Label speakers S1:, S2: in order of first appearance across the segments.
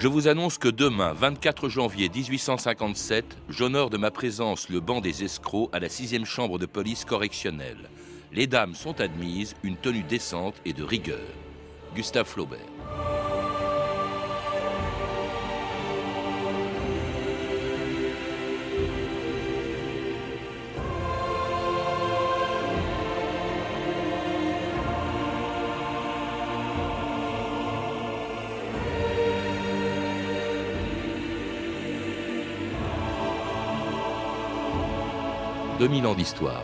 S1: Je vous annonce que demain, 24 janvier 1857, j'honore de ma présence le banc des escrocs à la 6e chambre de police correctionnelle. Les dames sont admises, une tenue décente et de rigueur. Gustave Flaubert. « 2000 ans d'histoire.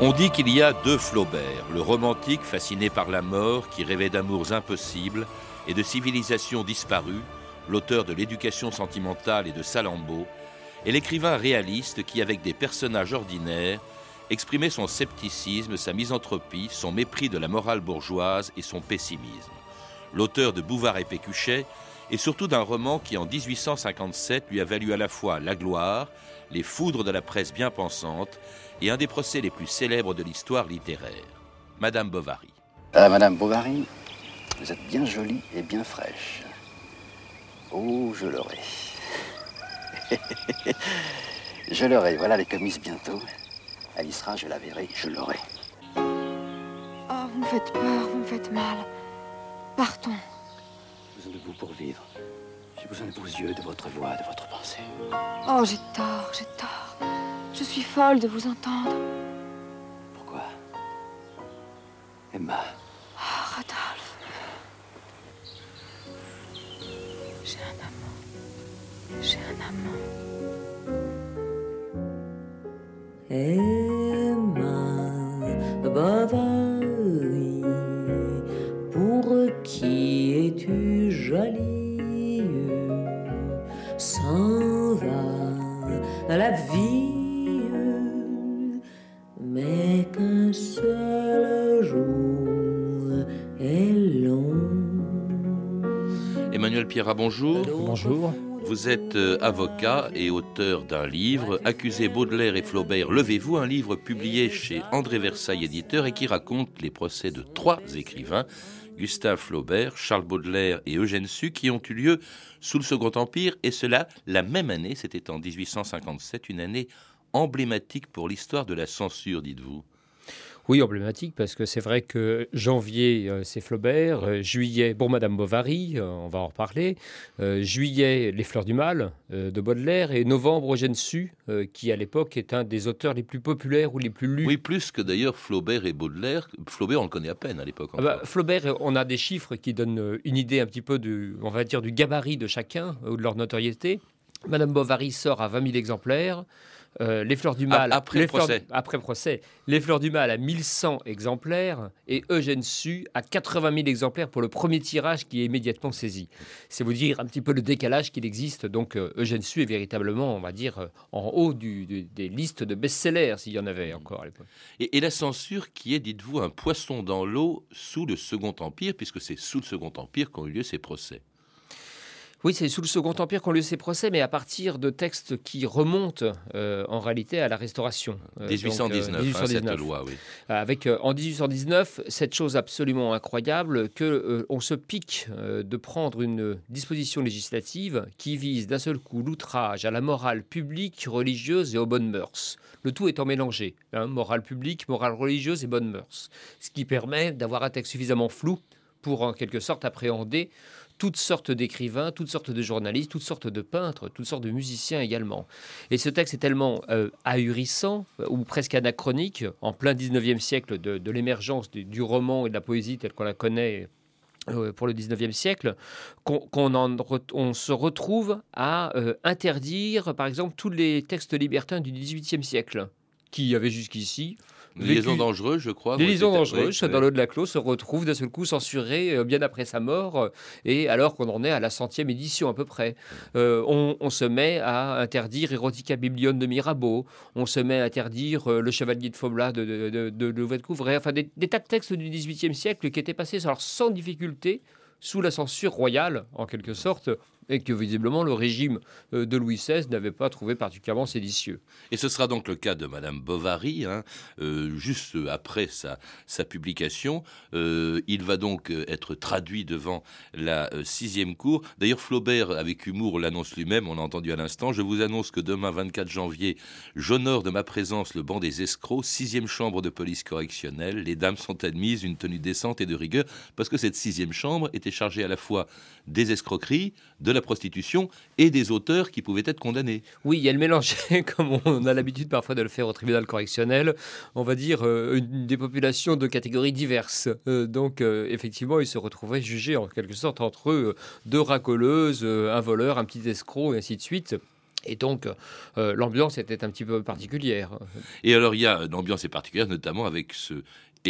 S1: On dit qu'il y a deux Flaubert, le romantique fasciné par la mort qui rêvait d'amours impossibles et de civilisations disparues, l'auteur de l'éducation sentimentale et de Salammbô, et l'écrivain réaliste qui, avec des personnages ordinaires, exprimait son scepticisme, sa misanthropie, son mépris de la morale bourgeoise et son pessimisme. L'auteur de Bouvard et Pécuchet, et surtout d'un roman qui, en 1857, lui a valu à la fois la gloire, les foudres de la presse bien pensante et un des procès les plus célèbres de l'histoire littéraire, Madame Bovary.
S2: Ah, Madame Bovary, vous êtes bien jolie et bien fraîche. Oh, je l'aurai. je l'aurai, voilà les commises bientôt. Elle y sera, je la verrai, je l'aurai.
S3: Oh, vous me faites peur, vous me faites mal. Partons.
S2: J'ai besoin de vous pour vivre. J'ai besoin de vos yeux, de votre voix, de votre pensée.
S3: Oh, j'ai tort, j'ai tort. Je suis folle de vous entendre.
S2: Pourquoi? Emma.
S3: Oh, Rodolphe. J'ai un amant. J'ai un amant.
S4: Emma
S1: Pierrat, bonjour.
S5: Bonjour.
S1: Vous êtes euh, avocat et auteur d'un livre, Accusé Baudelaire et Flaubert, Levez-vous, un livre publié chez André Versailles éditeur et qui raconte les procès de trois écrivains, Gustave Flaubert, Charles Baudelaire et Eugène Sue, qui ont eu lieu sous le Second Empire, et cela la même année, c'était en 1857, une année emblématique pour l'histoire de la censure, dites-vous.
S5: Oui, emblématique, parce que c'est vrai que janvier, euh, c'est Flaubert, euh, juillet, bon, Madame Bovary, euh, on va en reparler, juillet, Les Fleurs du Mal de Baudelaire, et novembre, Eugène Sue, qui à l'époque est un des auteurs les plus populaires ou les plus lus.
S1: Oui, plus que d'ailleurs Flaubert et Baudelaire. Flaubert, on le connaît à peine à l'époque.
S5: Ah bah. Flaubert, on a des chiffres qui donnent une idée un petit peu du, on va dire, du gabarit de chacun ou de leur notoriété. Madame Bovary sort à 20 000 exemplaires. Euh, les Fleurs du Mal,
S1: après
S5: les
S1: procès.
S5: Après procès. Les Fleurs du Mal à 1100 exemplaires et Eugène Sue à 80 000 exemplaires pour le premier tirage qui est immédiatement saisi. C'est vous dire un petit peu le décalage qu'il existe. Donc euh, Eugène Sue est véritablement, on va dire, euh, en haut du- du- des listes de best-sellers, s'il y en avait encore à l'époque.
S1: Et, et la censure qui est, dites-vous, un poisson dans l'eau sous le Second Empire, puisque c'est sous le Second Empire qu'ont eu lieu ces procès.
S5: Oui, c'est sous le Second Empire qu'ont lieu ces procès, mais à partir de textes qui remontent euh, en réalité à la Restauration. Euh, donc,
S1: 1819,
S5: euh,
S1: hein, cette
S5: 1819.
S1: loi, oui.
S5: Avec euh, en 1819 cette chose absolument incroyable que euh, on se pique euh, de prendre une disposition législative qui vise d'un seul coup l'outrage à la morale publique, religieuse et aux bonnes mœurs. Le tout étant mélangé, hein, morale publique, morale religieuse et bonnes mœurs, ce qui permet d'avoir un texte suffisamment flou pour en quelque sorte appréhender toutes sortes d'écrivains, toutes sortes de journalistes, toutes sortes de peintres, toutes sortes de musiciens également. Et ce texte est tellement euh, ahurissant, euh, ou presque anachronique, en plein 19e siècle de, l'émergence du, roman et de la poésie telle qu'on la connaît euh, pour le 19e siècle, qu'on se retrouve à interdire, par exemple, tous les textes libertins du 18e siècle, qui avaient jusqu'ici
S1: Les liaisons
S5: vécu-
S1: dangereuses, je crois.
S5: dans
S1: oui.
S5: l'eau de la clos, se retrouvent d'un seul coup censurées euh, bien après sa mort, euh, et alors qu'on en est à la centième édition à peu près. Euh, on, on se met à interdire Erotica Biblion de Mirabeau, on se met à interdire euh, Le Chevalier de Faublas de, de, de, de Louvet-de-Couvray, enfin des, des tas de textes du XVIIIe siècle qui étaient passés alors, sans difficulté sous la censure royale, en quelque sorte, et que visiblement le régime euh, de Louis XVI n'avait pas trouvé particulièrement séditieux.
S1: Et ce sera donc le cas de Madame Bovary, hein, euh, juste après sa, publication. Euh, il va donc être traduit devant la sixième cour. D'ailleurs, Flaubert, avec humour, l'annonce lui-même, on l'a entendu à l'instant. Je vous annonce que demain, 24 janvier, j'honore de ma présence le banc des escrocs, sixième chambre de police correctionnelle. Les dames sont admises, une tenue décente et de rigueur, parce que cette sixième chambre était chargée à la fois des escroqueries, de la prostitution et des auteurs qui pouvaient être condamnés.
S5: Oui, elle mélangeait, comme on a l'habitude parfois de le faire au tribunal correctionnel, on va dire euh, des populations de catégories diverses. Euh, donc, euh, effectivement, ils se retrouvaient jugés en quelque sorte entre eux deux racoleuses, un voleur, un petit escroc, et ainsi de suite. Et donc, l'ambiance était un petit peu particulière.
S1: Et alors, il y a une ambiance particulière, notamment avec ce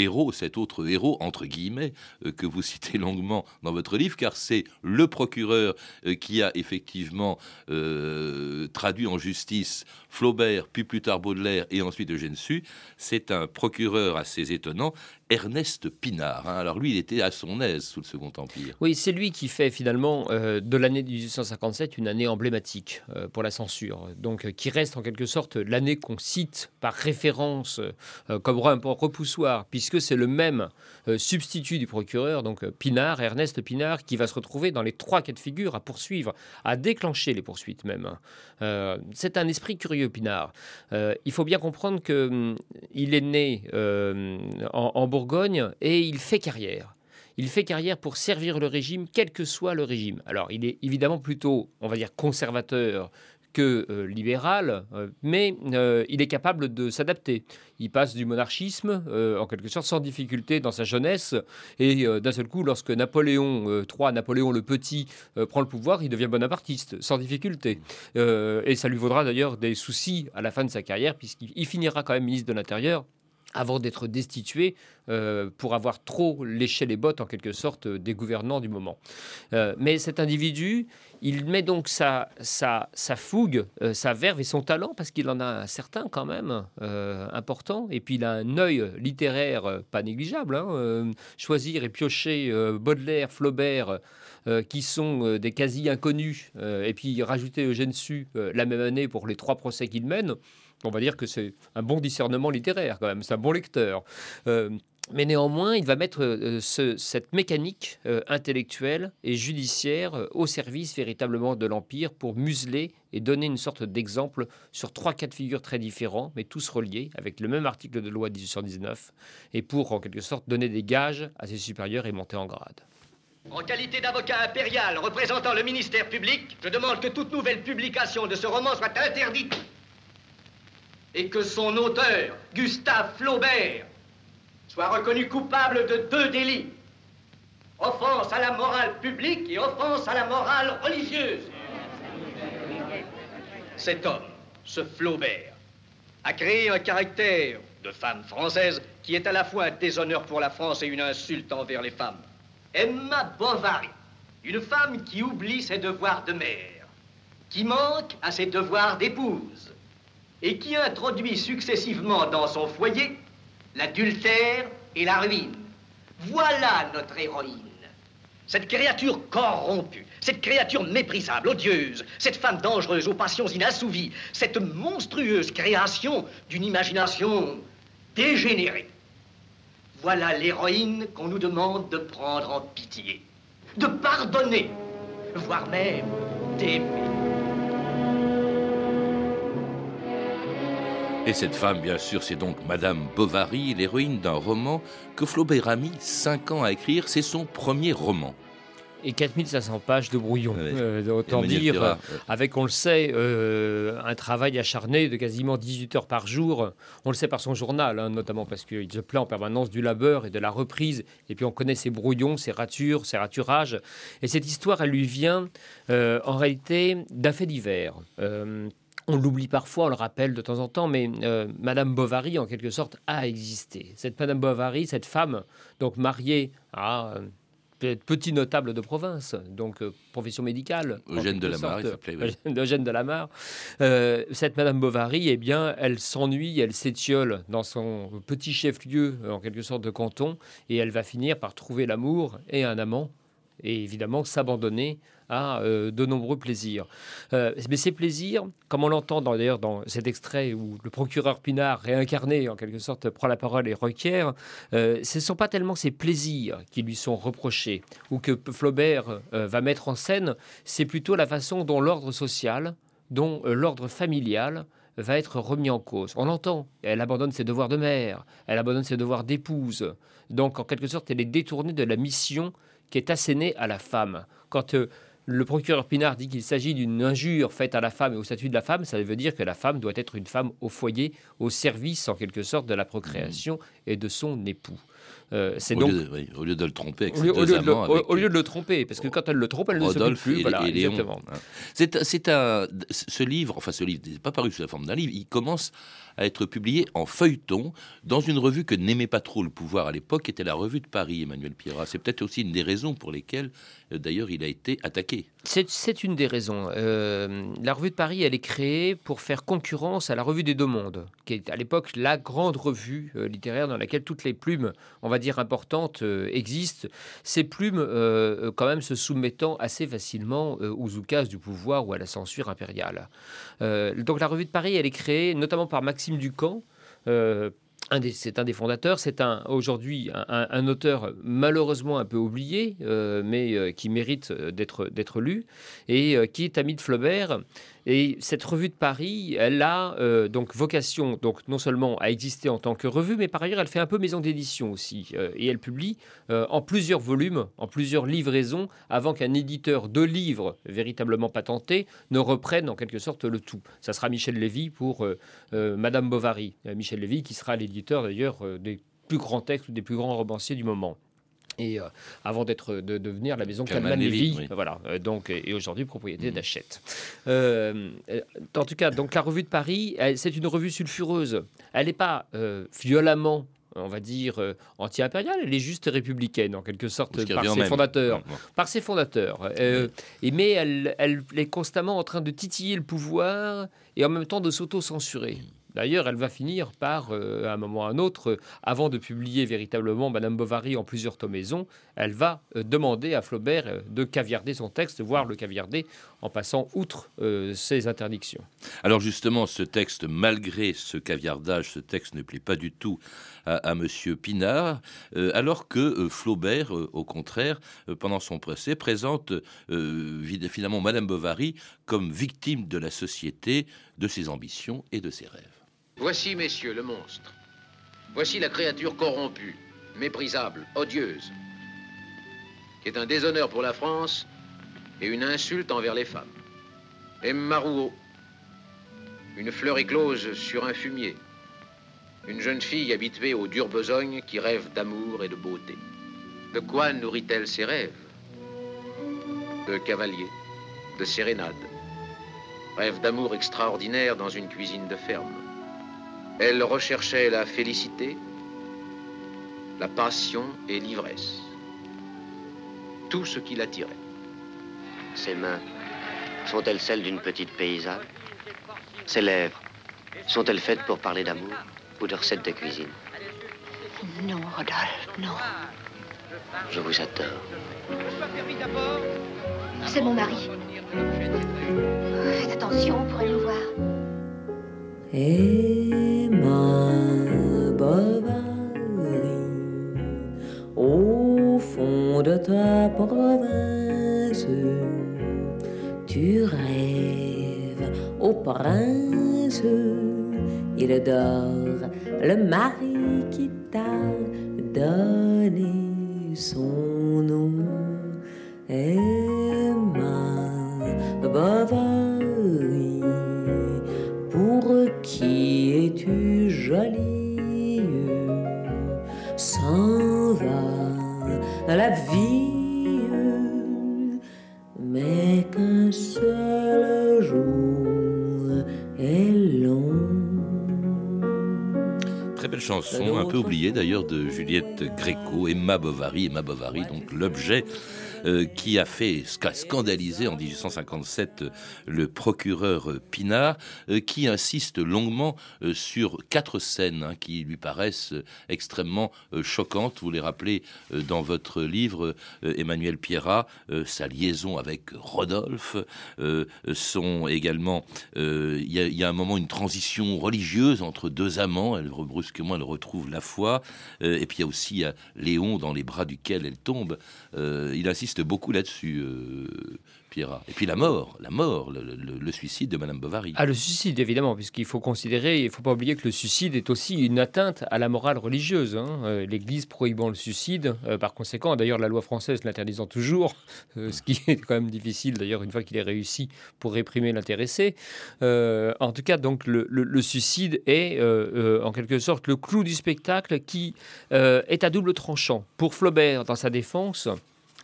S1: héros, cet autre héros, entre guillemets, euh, que vous citez longuement dans votre livre, car c'est le procureur euh, qui a effectivement euh, traduit en justice Flaubert, puis plus tard Baudelaire et ensuite Eugène Sue. C'est un procureur assez étonnant Ernest Pinard. Hein. Alors lui, il était à son aise sous le Second Empire.
S5: Oui, c'est lui qui fait finalement euh, de l'année 1857 une année emblématique euh, pour la censure. Donc euh, qui reste en quelque sorte l'année qu'on cite par référence comme repoussoir, puisque c'est le même substitut du procureur, donc Pinard, Ernest Pinard, qui va se retrouver dans les trois cas de figure à poursuivre, à déclencher les poursuites même. c'est un esprit curieux, Pinard. il faut bien comprendre qu'il hum, est né en, en Bourgogne et il fait carrière. Il fait carrière pour servir le régime, quel que soit le régime. Alors, il est évidemment plutôt, on va dire, conservateur que euh, libéral, euh, mais euh, il est capable de s'adapter. Il passe du monarchisme, en quelque sorte, sans difficulté dans sa jeunesse, et d'un seul coup, lorsque Napoléon III, Napoléon le Petit, prend le pouvoir, il devient bonapartiste, sans difficulté. et ça lui vaudra d'ailleurs des soucis à la fin de sa carrière, puisqu'il finira quand même ministre de l'Intérieur avant d'être destitué euh, pour avoir trop léché les bottes en quelque sorte euh, des gouvernants du moment. Euh, mais cet individu, il met donc sa, sa, sa fougue, sa verve et son talent, parce qu'il en a un certain quand même important, et puis il a un œil littéraire pas négligeable. Hein, choisir et piocher Baudelaire, Flaubert, qui sont des quasi inconnus, et puis rajouter Eugène Sue la même année pour les trois procès qu'il mène on va dire que c'est un bon discernement littéraire quand même, c'est un bon lecteur. Euh, mais néanmoins, il va mettre euh, cette mécanique euh, intellectuelle et judiciaire au service véritablement de l'Empire pour museler et donner une sorte d'exemple sur trois cas de figure très différents, mais tous reliés avec le même article de loi de 1819, et pour en quelque sorte donner des gages à ses supérieurs et monter en grade.
S6: En qualité d'avocat impérial représentant le ministère public, je demande que toute nouvelle publication de ce roman soit interdite et que son auteur, Gustave Flaubert, soit reconnu coupable de deux délits. Offense à la morale publique et offense à la morale religieuse. Cet homme, ce Flaubert, a créé un caractère de femme française qui est à la fois un déshonneur pour la France et une insulte envers les femmes. Emma Bovary, une femme qui oublie ses devoirs de mère, qui manque à ses devoirs d'épouse, et qui introduit successivement dans son foyer l'adultère et la ruine. Voilà notre héroïne. Cette créature corrompue, cette créature méprisable, odieuse, cette femme dangereuse aux passions inassouvies, cette monstrueuse création d'une imagination dégénérée. Voilà l'héroïne qu'on nous demande de prendre en pitié, de pardonner, voire même d'aimer.
S1: Et cette femme, bien sûr, c'est donc Madame Bovary, l'héroïne d'un roman que Flaubert a mis cinq ans à écrire. C'est son premier roman.
S5: Et 4500 pages de brouillon. Euh, autant dire, avec, on le sait, euh, un travail acharné de quasiment 18 heures par jour. On le sait par son journal, hein, notamment parce qu'il se plaint en permanence du labeur et de la reprise. Et puis on connaît ses brouillons, ses ratures, ses raturages. Et cette histoire, elle lui vient euh, en réalité d'un fait divers on l'oublie parfois, on le rappelle de temps en temps, mais euh, Madame Bovary, en quelque sorte, a existé. Cette Madame Bovary, cette femme, donc mariée à euh, petit notable de province, donc euh, profession médicale.
S1: Eugène de Lamar, il s'appelait.
S5: Eugène de Lamar. cette Madame Bovary, eh bien, elle s'ennuie, elle s'étiole dans son petit chef-lieu, en quelque sorte, de canton, et elle va finir par trouver l'amour et un amant, et évidemment s'abandonner à euh, de nombreux plaisirs. Euh, mais ces plaisirs, comme on l'entend d'ailleurs dans cet extrait où le procureur Pinard, réincarné en quelque sorte, prend la parole et requiert, euh, ce ne sont pas tellement ces plaisirs qui lui sont reprochés ou que Flaubert va mettre en scène, c'est plutôt la façon dont l'ordre social, dont l'ordre familial va être remis en cause. On l'entend, elle abandonne ses devoirs de mère, elle abandonne ses devoirs d'épouse. Donc en quelque sorte, elle est détournée de la mission qui est assénée à la femme. Quand le procureur Pinard dit qu'il s'agit d'une injure faite à la femme et au statut de la femme, ça veut dire que la femme doit être une femme au foyer, au service en quelque sorte de la procréation et de son épout.
S1: Euh, c'est au, donc, lieu de, au lieu de le tromper,
S5: au lieu, au, lieu de le, au, lieu de le, tromper, parce que quand elle le trompe, elle ne se plus. voilà, exactement.
S1: Hein. C'est un, ce livre, enfin ce livre n'est pas paru sous la forme d'un livre, il commence à être publié en feuilleton dans une revue que n'aimait pas trop le pouvoir à l'époque, qui était la revue de Paris, Emmanuel Pierrat. C'est peut-être aussi une des raisons pour lesquelles, euh, d'ailleurs, il a été attaqué.
S5: C'est une des raisons. Euh, la revue de Paris, elle est créée pour faire concurrence à la revue des Deux Mondes, qui est à l'époque la grande revue euh, littéraire dans laquelle toutes les plumes, on va dire importantes, existent. Ces plumes, quand même, se soumettant assez facilement aux oukas du pouvoir ou à la censure impériale. donc la revue de Paris, elle est créée notamment par Maxime Ducamp. Euh, c'est un des fondateurs, c'est un, aujourd'hui un, auteur malheureusement un peu oublié, euh, mais euh, qui mérite d'être lu, et qui est ami de Flaubert et cette revue de Paris, elle a euh, donc vocation, donc non seulement à exister en tant que revue, mais par ailleurs, elle fait un peu maison d'édition aussi. Euh, et elle publie euh, en plusieurs volumes, en plusieurs livraisons, avant qu'un éditeur de livres véritablement patenté ne reprenne en quelque sorte le tout. Ça sera Michel Lévy pour Madame Bovary. Michel Lévy qui sera l'éditeur d'ailleurs des plus grands textes des plus grands romanciers du moment et euh, avant d'être de, devenir la maison Calman Levy, voilà. Euh, donc et, aujourd'hui propriété mmh. d'Achète. Euh, en tout cas, donc la revue de Paris, c'est une revue sulfureuse. Elle n'est pas violemment on va dire, anti-impériale, elle est juste républicaine, en quelque sorte, par ses, fondateurs, par ses fondateurs. et, mais elle, elle, est constamment en train de titiller le pouvoir et en même temps de s'auto-censurer. D'ailleurs, elle va finir par, euh, à un moment ou à un autre, euh, avant de publier véritablement Madame Bovary en plusieurs tomaisons, elle va euh, demander à Flaubert de caviarder son texte, voire le caviarder en passant outre ses interdictions.
S1: Alors justement, ce texte, malgré ce caviardage, ce texte ne plaît pas du tout à, M. Monsieur Pinard, alors que Flaubert, au contraire, pendant son procès, présente finalement Madame Bovary comme victime de la société, de ses ambitions et de ses rêves.
S7: Voici, messieurs, le monstre. Voici la créature corrompue, méprisable, odieuse, qui est un déshonneur pour la France et une insulte envers les femmes. Emma Rouault, une fleur éclose sur un fumier, une jeune fille habituée aux dures besognes qui rêve d'amour et de beauté. De quoi nourrit-elle ses rêves? De cavalier, de sérénade, rêve d'amour extraordinaire dans une cuisine de ferme. Elle recherchait la félicité, la passion et l'ivresse. Tout ce qui l'attirait.
S8: Ses mains sont-elles celles d'une petite paysanne? Ses lèvres sont-elles faites pour parler d'amour ou de recettes de cuisine?
S3: Non, Rodolphe, non.
S8: Je vous adore.
S3: C'est mon mari. Faites attention, pour nous voir.
S4: ma Bovary, au fond de ta province, tu rêves. Au prince, il adore le mari qui t'a donné son
S1: un peu oubliée d'ailleurs de Juliette Gréco, Emma Bovary, Emma Bovary, donc l'objet euh, qui a fait scandaliser en 1857 euh, le procureur euh, Pinard, qui insiste longuement sur quatre scènes hein, qui lui paraissent extrêmement choquantes. Vous les rappelez dans votre livre, Emmanuel Pierrat, sa liaison avec Rodolphe, sont également, il y, a un moment une transition religieuse entre deux amants. Elle brusquement elle retrouve la foi, et puis il y a aussi Léon dans les bras duquel elle tombe. il insiste beaucoup là-dessus, euh, Pierre. Et puis la mort, la mort, le, suicide de Madame Bovary.
S5: Ah, le suicide, évidemment, puisqu'il faut considérer, il ne faut pas oublier que le suicide est aussi une atteinte à la morale religieuse. Hein. Euh, L'Église prohibant le suicide, euh, par conséquent, d'ailleurs, la loi française l'interdisant toujours, ce qui est quand même difficile, d'ailleurs, une fois qu'il est réussi pour réprimer l'intéressé. en tout cas, donc, le suicide est, en quelque sorte, le clou du spectacle qui est à double tranchant. Pour Flaubert, dans sa défense,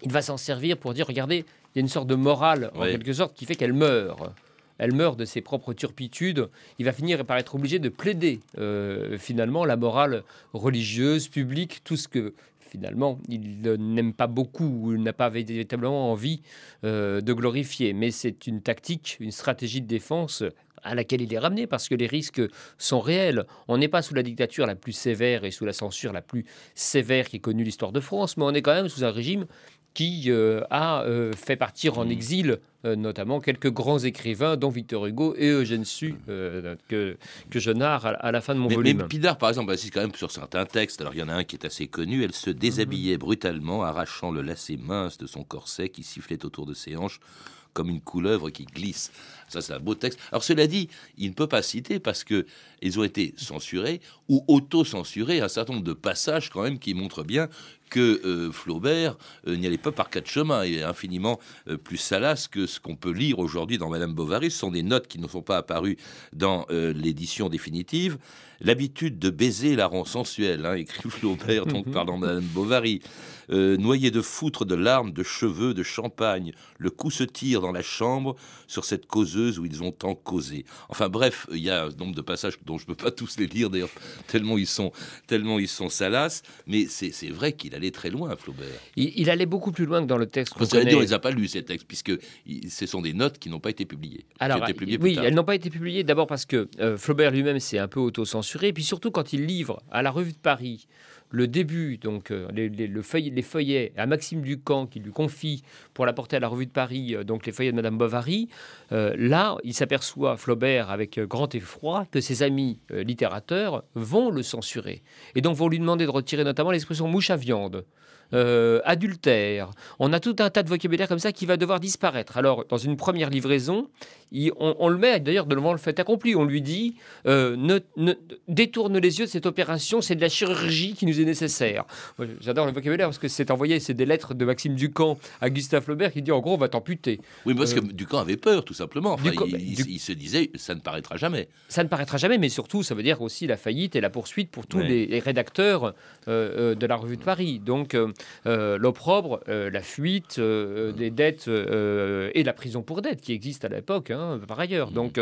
S5: il va s'en servir pour dire, regardez, il y a une sorte de morale, en quelque sorte, qui fait qu'elle meurt. Elle meurt de ses propres turpitudes. Il va finir par être obligé de plaider, euh, finalement, la morale religieuse, publique, tout ce que finalement, il n'aime pas beaucoup ou n'a pas véritablement envie euh, de glorifier. Mais c'est une tactique, une stratégie de défense à laquelle il est ramené parce que les risques sont réels. On n'est pas sous la dictature la plus sévère et sous la censure la plus sévère qui ait connue l'histoire de France, mais on est quand même sous un régime qui euh, a euh, fait partir en mmh. exil euh, notamment quelques grands écrivains, dont Victor Hugo et Eugène Sue, que, que je narre à, la fin de mon volume.
S1: Mais Pinard, par exemple, insiste quand même sur certains textes. Alors, il y en a un qui est assez connu. Elle se déshabillait brutalement, arrachant le lacet mince de son corset qui sifflait autour de ses hanches comme une couleuvre qui glisse. Ça, c'est un beau texte. Alors, cela dit, il ne peut pas citer parce que ils ont été censurés ou auto-censurés un certain nombre de passages quand même qui montrent bien que euh, Flaubert euh, n'y allait pas par quatre chemins. Il est infiniment euh, plus salace que ce qu'on peut lire aujourd'hui dans Madame Bovary. Ce sont des notes qui ne sont pas apparues dans l'édition définitive. L'habitude de baiser la rend sensuelle, hein, écrit Flaubert, donc parlant de Madame Bovary. noyé de foutre, de larmes, de cheveux, de champagne, le coup se tire dans la chambre sur cette causeuse où ils ont tant causé. Enfin bref, il y a un nombre de passages dont je ne peux pas tous les lire d'ailleurs, tellement ils sont, tellement ils sont salaces, mais c'est vrai qu'il allait très loin, Flaubert.
S5: Il, allait beaucoup plus loin que dans le texte.
S1: Parce qu'on les a pas lus, ces textes, puisque ce sont des notes qui n'ont pas été publiées.
S5: Alors, oui, elles n'ont pas été publiées d'abord parce que euh, Flaubert lui-même s'est un peu auto-censuré, et puis surtout quand il livre à la Revue de Paris le début, donc euh, les, les feuillets à Maxime Ducamp qui lui confie pour l'apporter à la Revue de Paris, euh, donc les feuillets de Madame Bovary, là, il s'aperçoit, Flaubert, avec grand effroi, que ses amis littérateurs vont le censurer. Et donc vont lui demander de retirer notamment l'expression mouche à viande. Euh, adultère. On a tout un tas de vocabulaire comme ça qui va devoir disparaître. Alors, dans une première livraison, on, le met d'ailleurs devant le fait accompli. On lui dit euh, ne, détourne les yeux de cette opération, c'est de la chirurgie qui nous est nécessaire. J'adore le vocabulaire parce que c'est envoyé, c'est des lettres de Maxime Ducamp à Gustave Flaubert qui dit en gros on va t'amputer.
S1: Oui, parce que euh, Ducamp avait peur tout simplement. il, se disait ça ne paraîtra jamais.
S5: Ça ne paraîtra jamais, mais surtout ça veut dire aussi la faillite et la poursuite pour tous les, rédacteurs de la revue de Paris. Donc euh, l'opprobre, euh, la fuite euh, des dettes et la prison pour dette qui existe à l'époque, hein, par ailleurs. Mmh. Donc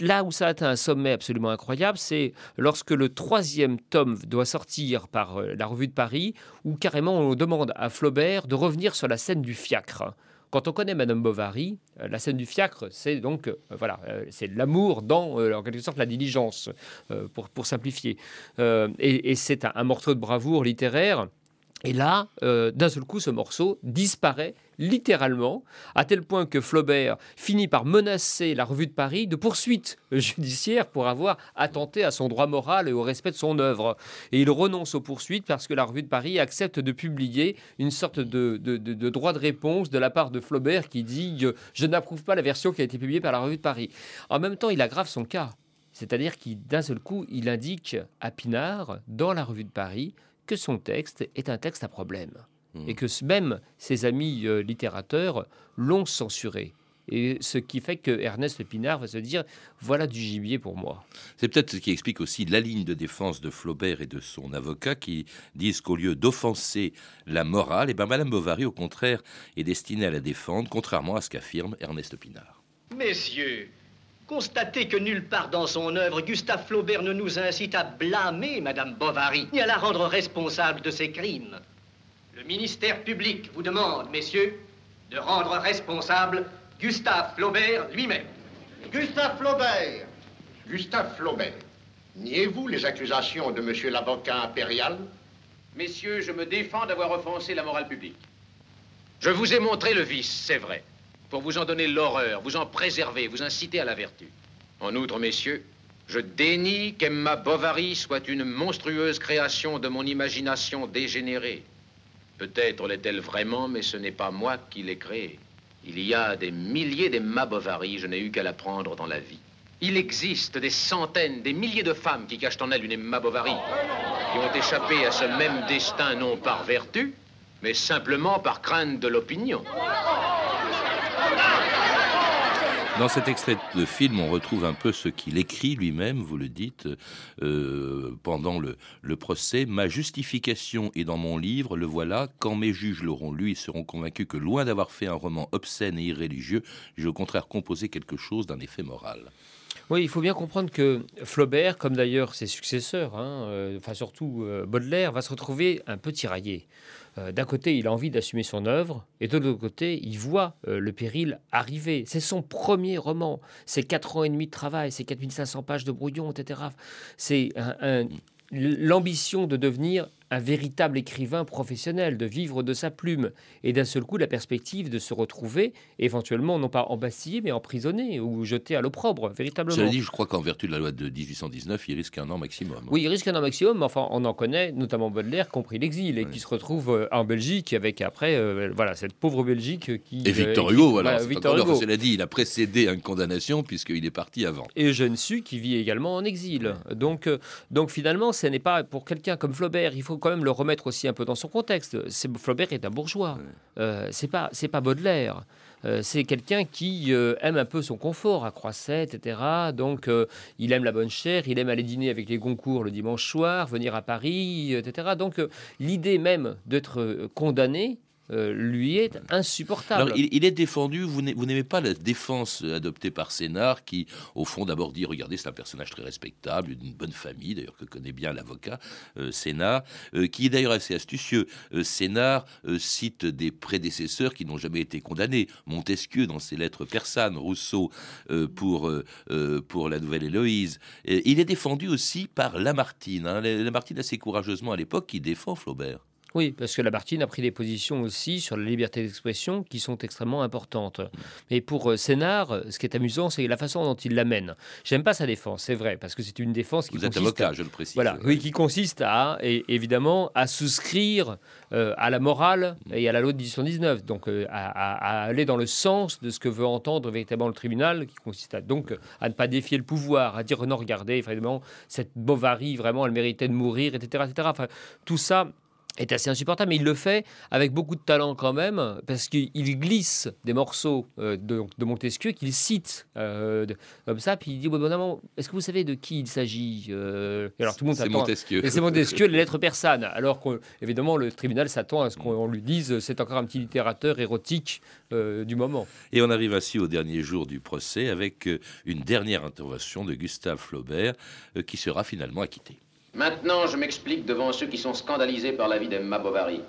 S5: là où ça atteint un sommet absolument incroyable, c'est lorsque le troisième tome doit sortir par la Revue de Paris, où carrément on demande à Flaubert de revenir sur la scène du fiacre. Quand on connaît Madame Bovary, la scène du fiacre, c'est donc voilà, c'est l'amour dans en quelque sorte la diligence, pour, pour simplifier. et, c'est un, morceau de bravoure littéraire et là, euh, d'un seul coup, ce morceau disparaît littéralement, à tel point que Flaubert finit par menacer la Revue de Paris de poursuites judiciaires pour avoir attenté à son droit moral et au respect de son œuvre. Et il renonce aux poursuites parce que la Revue de Paris accepte de publier une sorte de, droit de réponse de la part de Flaubert qui dit Je n'approuve pas la version qui a été publiée par la Revue de Paris ». En même temps, il aggrave son cas. C'est-à-dire qu'il, d'un seul coup, il indique à Pinard, dans la Revue de Paris, que son texte est un texte à problème. Et que même ses amis euh, littérateurs l'ont censuré. Et ce qui fait que Ernest Pinard va se dire voilà du gibier pour moi.
S1: C'est peut-être ce qui explique aussi la ligne de défense de Flaubert et de son avocat qui disent qu'au lieu d'offenser la morale, et eh ben Madame Bovary au contraire est destinée à la défendre, contrairement à ce qu'affirme Ernest Pinard.
S6: Messieurs, Constatez que nulle part dans son œuvre, Gustave Flaubert ne nous incite à blâmer Madame Bovary, ni à la rendre responsable de ses crimes. Le ministère public vous demande, messieurs, de rendre responsable Gustave Flaubert lui-même.
S9: Gustave Flaubert Gustave Flaubert, niez-vous les accusations de monsieur l'avocat impérial?
S7: Messieurs, je me défends d'avoir offensé la morale publique. Je vous ai montré le vice, c'est vrai, pour vous en donner l'horreur, vous en préserver, vous inciter à la vertu. En outre, messieurs, je dénie qu'Emma Bovary soit une monstrueuse création de mon imagination dégénérée. Peut-être l'est-elle vraiment, mais ce n'est pas moi qui l'ai créée. Il y a des milliers d'Emma Bovary, je n'ai eu qu'à la prendre dans la vie. Il existe des centaines, des milliers de femmes qui cachent en elles une Emma Bovary, qui ont échappé à ce même destin non par vertu, mais simplement par crainte de l'opinion.
S1: Dans cet extrait de film, on retrouve un peu ce qu'il écrit lui-même, vous le dites, euh, pendant le, le, procès. Ma justification est dans mon livre, le voilà. Quand mes juges l'auront lu, ils seront convaincus que loin d'avoir fait un roman obscène et irréligieux, j'ai au contraire composé quelque chose d'un effet moral.
S5: Oui, il faut bien comprendre que Flaubert, comme d'ailleurs ses successeurs, hein, euh, enfin surtout euh, Baudelaire, va se retrouver un peu tiraillé. Euh, D'un côté, il a envie d'assumer son œuvre, et de l'autre côté, il voit le péril arriver. C'est son premier roman, c'est quatre ans et demi de travail, c'est 4500 pages de brouillon, etc. C'est l'ambition de devenir un véritable écrivain professionnel, de vivre de sa plume, et d'un seul coup la perspective de se retrouver éventuellement non pas embastillé mais emprisonné ou jeté à l'opprobre, véritablement.
S1: Cela dit, je crois qu'en vertu de la loi de 1819, il risque un an maximum.
S5: Oui, il risque un an maximum, mais enfin on en connaît, notamment Baudelaire, compris l'exil, et oui. qui se retrouve euh, en Belgique avec après, euh, voilà, cette pauvre Belgique qui...
S1: Et Victor Hugo, euh, qui, voilà, voilà Victor Hugo. Cela dit, il a précédé une condamnation puisqu'il est parti avant.
S5: Et Jeune Su qui vit également en exil. Donc, euh, donc finalement, ce n'est pas pour quelqu'un comme Flaubert, il faut quand même le remettre aussi un peu dans son contexte. Flaubert est un bourgeois. Euh, c'est pas c'est pas Baudelaire. Euh, c'est quelqu'un qui euh, aime un peu son confort à Croisset, etc. Donc, il aime la bonne chair, il aime aller dîner avec les Goncourt le dimanche soir, venir à Paris, etc. Donc, l'idée même d'être condamné, euh, lui est insupportable.
S1: Il, est défendu, vous n'aimez pas la défense adoptée par Sénard, qui, au fond, d'abord dit, regardez, c'est un personnage très respectable, d'une bonne famille, d'ailleurs, que connaît bien l'avocat euh, Sénard, euh, qui est d'ailleurs assez astucieux. Sénard cite des prédécesseurs qui n'ont jamais été condamnés. Montesquieu, dans ses lettres persanes, Rousseau, pour, pour la Nouvelle Héloïse. il est défendu aussi par Lamartine. Hein. Lamartine, assez courageusement à l'époque, qui défend Flaubert.
S5: Oui, parce que Lamartine a pris des positions aussi sur la liberté d'expression qui sont extrêmement importantes. Mais pour euh, Sénard, ce qui est amusant, c'est la façon dont il l'amène. J'aime pas sa défense, c'est vrai, parce que c'est une défense qui
S1: Vous
S5: consiste
S1: êtes avocat,
S5: à,
S1: je le précise.
S5: Voilà, oui, qui consiste à, et, évidemment, à souscrire euh, à la morale et à la loi de 1819, donc euh, à, à, aller dans le sens de ce que veut entendre véritablement le tribunal, qui consiste à donc à ne pas défier le pouvoir, à dire non, regardez, vraiment, cette Bovary, vraiment, elle méritait de mourir, etc., etc. Enfin, tout ça est assez insupportable, mais il le fait avec beaucoup de talent quand même, parce qu'il glisse des morceaux euh, de, de, Montesquieu qu'il cite euh, de, comme ça, puis il dit bon, est-ce que vous savez de qui il s'agit euh,
S1: Alors tout le monde s'attend. C'est Montesquieu.
S5: Et c'est Montesquieu, les lettres persanes. Alors qu'évidemment, le tribunal s'attend à ce qu'on lui dise c'est encore un petit littérateur érotique du moment.
S1: Et on arrive ainsi au dernier jour du procès avec une dernière intervention de Gustave Flaubert qui sera finalement acquitté.
S7: Maintenant, je m'explique devant ceux qui sont scandalisés par la vie d'Emma Bovary,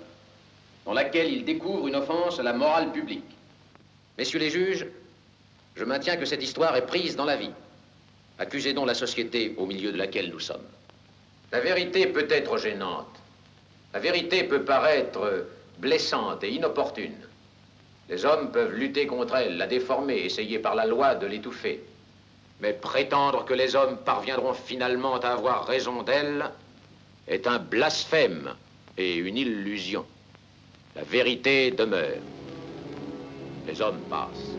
S7: dans laquelle ils découvrent une offense à la morale publique. Messieurs les juges, je maintiens que cette histoire est prise dans la vie. Accusez donc la société au milieu de laquelle nous sommes. La vérité peut être gênante. La vérité peut paraître blessante et inopportune. Les hommes peuvent lutter contre elle, la déformer, essayer par la loi de l'étouffer. Mais prétendre que les hommes parviendront finalement à avoir raison d'elle est un blasphème et une illusion. La vérité demeure. Les hommes passent.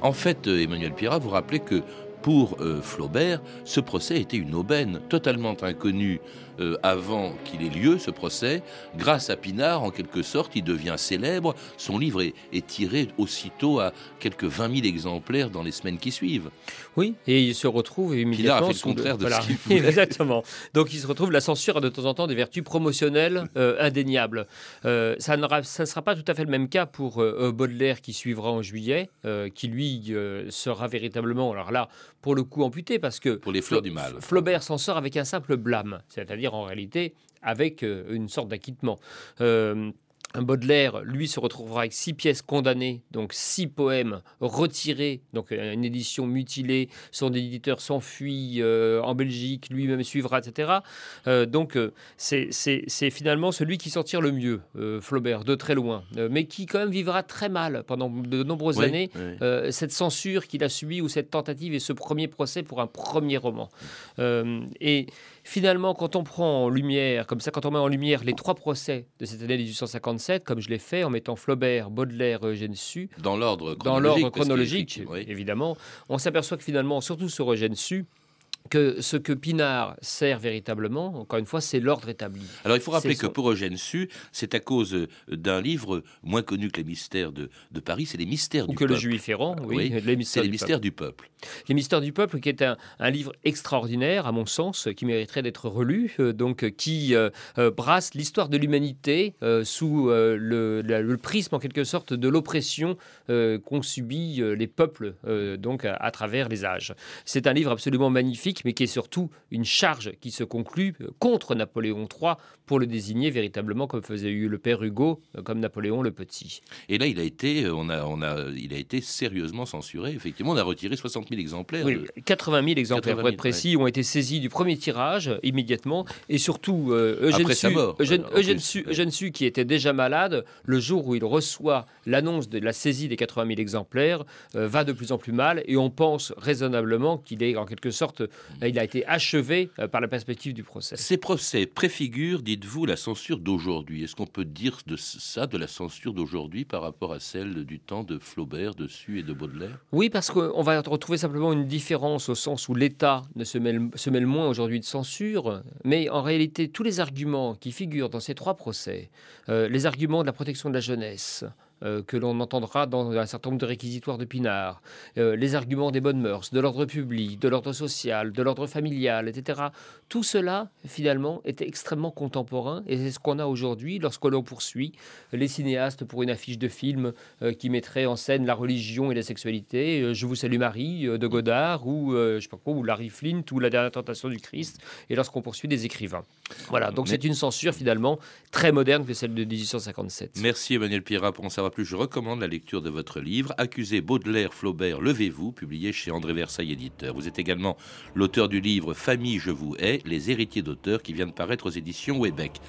S1: En fait, Emmanuel Pirat, vous rappelez que pour euh, Flaubert, ce procès était une aubaine totalement inconnue euh, avant qu'il ait lieu, ce procès. Grâce à Pinard, en quelque sorte, il devient célèbre. Son livre est, est tiré aussitôt à quelques 20 000 exemplaires dans les semaines qui suivent.
S5: Oui, et il se retrouve immédiatement.
S1: Pinard a fait le contraire de
S5: voilà.
S1: ce qu'il.
S5: Exactement. Donc il se retrouve, la censure a de temps en temps des vertus promotionnelles euh, indéniables. Euh, ça, ne ça sera pas tout à fait le même cas pour euh, Baudelaire qui suivra en juillet, qui lui sera véritablement, alors là, pour le coup amputé, parce que
S1: Pour les fleurs du mal.
S5: Flaubert s'en sort avec un simple blâme, c'est-à-dire en réalité avec euh, une sorte d'acquittement. Euh, un Baudelaire, lui, se retrouvera avec six pièces condamnées, donc six poèmes retirés, donc euh, une édition mutilée. Son éditeur s'enfuit euh, en Belgique, lui-même suivra, etc. Euh, donc, euh, c'est finalement celui qui s'en tire le mieux, Flaubert, de très loin, mais qui quand même vivra très mal pendant de nombreuses
S1: Oui,
S5: années
S1: oui.
S5: cette censure qu'il a subie ou cette tentative et ce premier procès pour un premier roman. Et finalement, quand on prend en lumière, comme ça, quand on met en lumière les trois procès de cette année 1857, comme je l'ai fait en mettant Flaubert, Baudelaire, Eugène Sue,
S1: Dans l'ordre
S5: dans
S1: chronologique.
S5: l'ordre
S1: parce
S5: chronologique,
S1: qu'effectivement, oui.
S5: évidemment, on s'aperçoit que finalement, surtout sur Eugène Sue, que ce que Pinard sert véritablement, encore une fois, c'est l'ordre établi.
S1: Alors il faut rappeler que
S5: son-
S1: pour Eugène Sue, c'est à cause euh, d'un livre moins connu que les mystères de, de Paris, c'est les mystères
S5: Ou
S1: du
S5: que le
S1: peuple.
S5: juif errant, oui,
S1: Oui,
S5: les mystères
S1: les
S5: du
S1: mystères du peuple.
S5: Les mystères du peuple, qui est un, un livre extraordinaire, à mon sens, qui mériterait d'être relu, euh, donc qui euh, brasse l'histoire de l'humanité euh, sous le, la- le prisme, en quelque sorte, de l'oppression qu'ont subi les peuples donc à, à travers les âges. C'est un livre absolument magnifique, mais qui est surtout une charge qui se conclut euh, contre Napoléon III pour le désigner véritablement comme faisait le père Hugo, euh, comme Napoléon le Petit.
S1: Et là, il a été, euh, on a, on a, il a été sérieusement censuré. Effectivement, on a retiré 60 000 exemplaires.
S5: Oui,
S1: de-
S5: 80 000 exemplaires
S1: 80
S5: pour
S1: 000,
S5: être précis ont été saisis du premier tirage immédiatement et surtout euh, Eugène
S1: Après sa
S5: Sue-
S1: mort,
S5: Eugène,
S1: en
S5: Eugène
S1: plus,
S5: Sue-
S1: oui.
S5: Eugène Sue, qui était déjà malade, le jour où il reçoit l'annonce de la saisie des 80 000 exemplaires, euh, va de plus en plus mal et on pense raisonnablement qu'il est en quelque sorte, il a été achevé euh, par la perspective du procès.
S1: Ces procès préfigurent, dites-vous, la censure d'aujourd'hui. Est-ce qu'on peut dire de ça, de la censure d'aujourd'hui, par rapport à celle du temps de Flaubert, de Sue et de Baudelaire?
S5: Oui, parce qu'on va retrouver simplement une différence au sens où l'État ne se mêle, se mêle moins aujourd'hui de censure, mais en réalité, tous les arguments qui figurent dans ces trois procès, euh, les arguments de la protection de la jeunesse, euh, que l'on entendra dans un certain nombre de réquisitoires de Pinard, euh, les arguments des bonnes mœurs, de l'ordre public, de l'ordre social, de l'ordre familial, etc. Tout cela, finalement, est extrêmement contemporain et c'est ce qu'on a aujourd'hui lorsque l'on poursuit les cinéastes pour une affiche de film euh, qui mettrait en scène la religion et la sexualité. Je vous salue Marie de Godard ou je sais pas quoi, ou Larry Flint ou La dernière tentation du Christ. Et lorsqu'on poursuit des écrivains. Voilà, donc
S1: Mais-
S5: c'est une censure finalement très moderne que celle de 1857.
S1: Merci Emmanuel Pierrat. Pour en savoir je recommande la lecture de votre livre Accusé Baudelaire, Flaubert, Levez-vous, publié chez André Versailles éditeur. Vous êtes également l'auteur du livre Famille, je vous hais, les héritiers d'auteurs qui vient de paraître aux éditions Webec.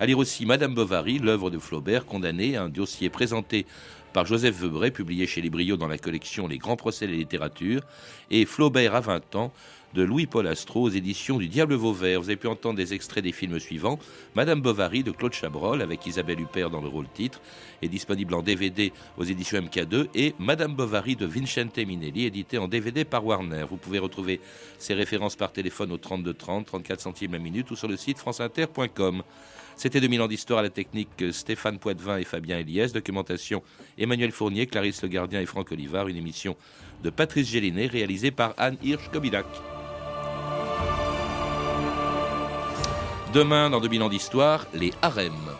S1: À lire aussi Madame Bovary, l'œuvre de Flaubert, condamnée, un dossier présenté par Joseph Veubray, publié chez Les Brio dans la collection Les grands procès de la littérature, et Flaubert à 20 ans de Louis-Paul Astro aux éditions du Diable Vauvert. Vous avez pu entendre des extraits des films suivants. Madame Bovary de Claude Chabrol avec Isabelle Huppert dans le rôle titre est disponible en DVD aux éditions MK2 et Madame Bovary de Vincente Minelli édité en DVD par Warner. Vous pouvez retrouver ces références par téléphone au 32 30 34 centimes la minute ou sur le site franceinter.com. C'était 2000 ans d'histoire à la technique euh, Stéphane Poitvin et Fabien Eliès, documentation Emmanuel Fournier, Clarisse Le Gardien et Franck Olivard, une émission de Patrice Gélinet réalisée par Anne Hirsch-Kobilac. Demain, dans 2000 ans d'histoire, les harems.